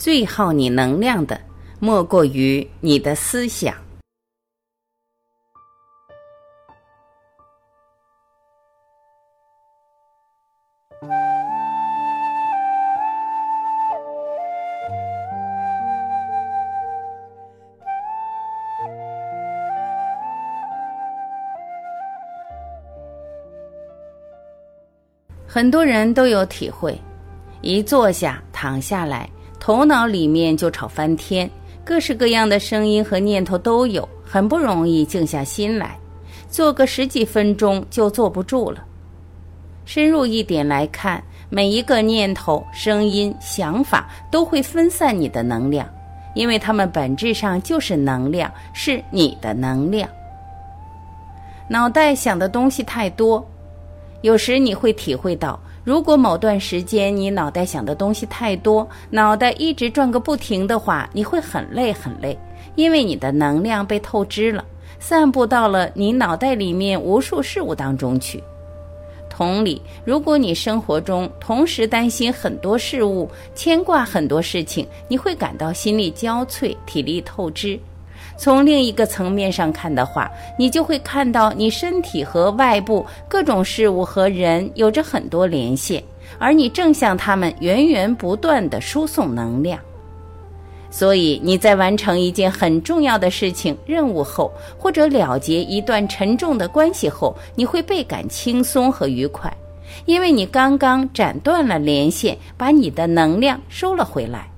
最耗你能量的，莫过于你的思想。很多人都有体会，一坐下、躺下来，头脑里面就吵翻天，各式各样的声音和念头都有，很不容易静下心来，坐个十几分钟就坐不住了。深入一点来看，每一个念头、声音、想法都会分散你的能量，因为它们本质上就是能量，是你的能量。脑袋想的东西太多。有时你会体会到，如果某段时间你脑袋想的东西太多，脑袋一直转个不停的话，你会很累很累，因为你的能量被透支了，散布到了你脑袋里面无数事物当中去。同理，如果你生活中同时担心很多事物，牵挂很多事情，你会感到心力交瘁，体力透支。从另一个层面上看的话，你就会看到你身体和外部各种事物和人有着很多连线，而你正向他们源源不断的输送能量。所以你在完成一件很重要的事情、任务后，或者了结一段沉重的关系后，你会倍感轻松和愉快，因为你刚刚斩断了连线，把你的能量收了回来。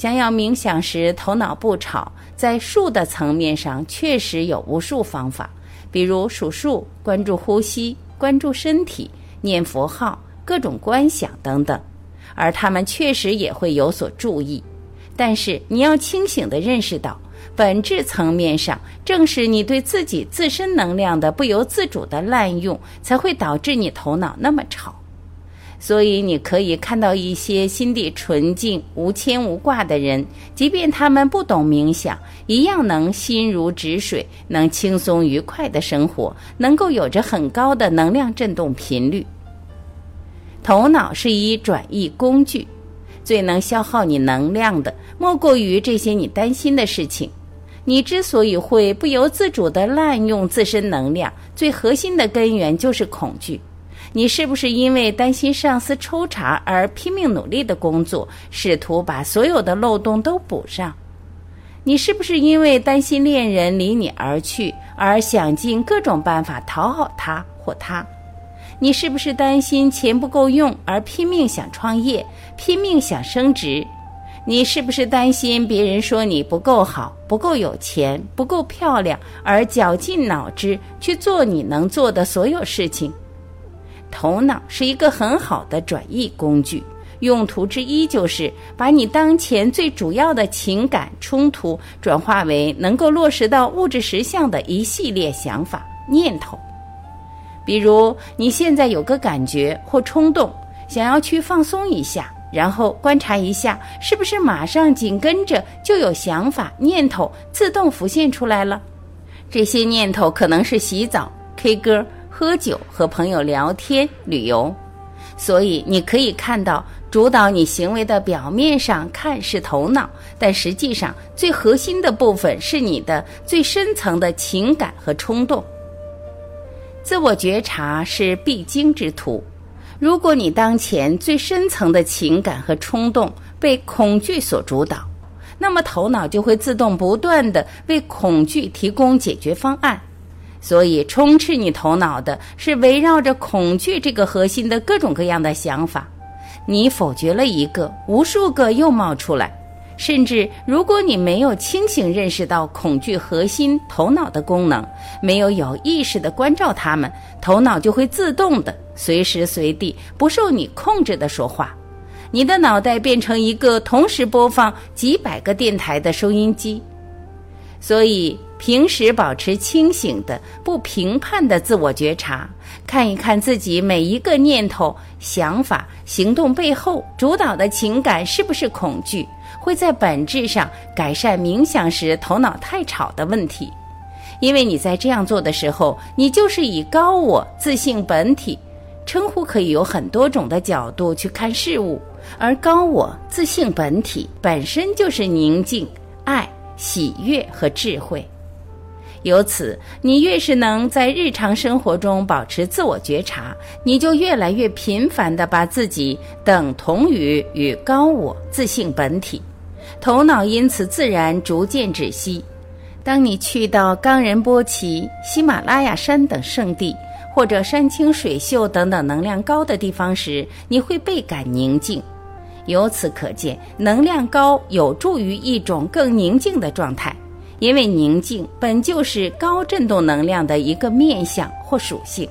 想要冥想时头脑不吵，在数的层面上确实有无数方法，比如数数、关注呼吸、关注身体、念佛号、各种观想等等，而他们确实也会有所注意。但是你要清醒地认识到，本质层面上，正是你对自己自身能量的不由自主的滥用，才会导致你头脑那么吵。所以你可以看到一些心地纯净、无牵无挂的人，即便他们不懂冥想，一样能心如止水，能轻松愉快的生活，能够有着很高的能量振动频率。头脑是一转移工具，最能消耗你能量的，莫过于这些你担心的事情。你之所以会不由自主地滥用自身能量，最核心的根源就是恐惧。你是不是因为担心上司抽查而拼命努力的工作，试图把所有的漏洞都补上？你是不是因为担心恋人离你而去而想尽各种办法讨好他或他？你是不是担心钱不够用而拼命想创业、拼命想升职？你是不是担心别人说你不够好、不够有钱、不够漂亮而绞尽脑汁去做你能做的所有事情？头脑是一个很好的转移工具，用途之一就是把你当前最主要的情感冲突转化为能够落实到物质实相的一系列想法念头。比如，你现在有个感觉或冲动，想要去放松一下，然后观察一下，是不是马上紧跟着就有想法念头自动浮现出来了？这些念头可能是洗澡、K 歌。喝酒和朋友聊天、旅游，所以你可以看到，主导你行为的表面上看是头脑，但实际上最核心的部分是你的最深层的情感和冲动。自我觉察是必经之途。如果你当前最深层的情感和冲动被恐惧所主导，那么头脑就会自动不断的为恐惧提供解决方案。所以，充斥你头脑的是围绕着恐惧这个核心的各种各样的想法。你否决了一个，无数个又冒出来。甚至，如果你没有清醒认识到恐惧核心头脑的功能，没有有意识的关照他们，头脑就会自动的随时随地不受你控制的说话。你的脑袋变成一个同时播放几百个电台的收音机。所以。平时保持清醒的、不评判的自我觉察，看一看自己每一个念头、想法、行动背后主导的情感是不是恐惧，会在本质上改善冥想时头脑太吵的问题。因为你在这样做的时候，你就是以高我自性本体称呼可以有很多种的角度去看事物，而高我自性本体本身就是宁静、喜悦和智慧。由此，你越是能在日常生活中保持自我觉察，你就越来越频繁地把自己等同于与高我自性本体，头脑因此自然逐渐止息。当你去到冈仁波齐、喜马拉雅山等圣地，或者山清水秀等等能量高的地方时，你会倍感宁静。由此可见，能量高有助于一种更宁静的状态。因为宁静本就是高振动能量的一个面相或属性。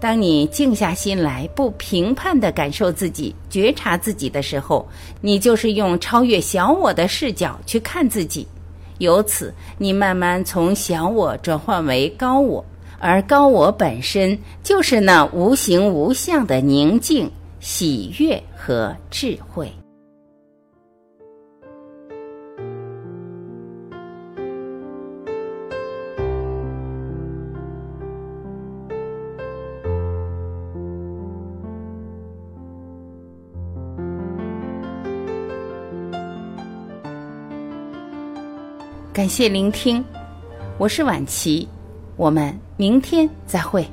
当你静下心来，不评判地感受自己、觉察自己的时候，你就是用超越小我的视角去看自己。由此，你慢慢从小我转换为高我，而高我本身就是那无形无相的宁静、喜悦和智慧。感谢聆听，我是晚琪，我们明天再会。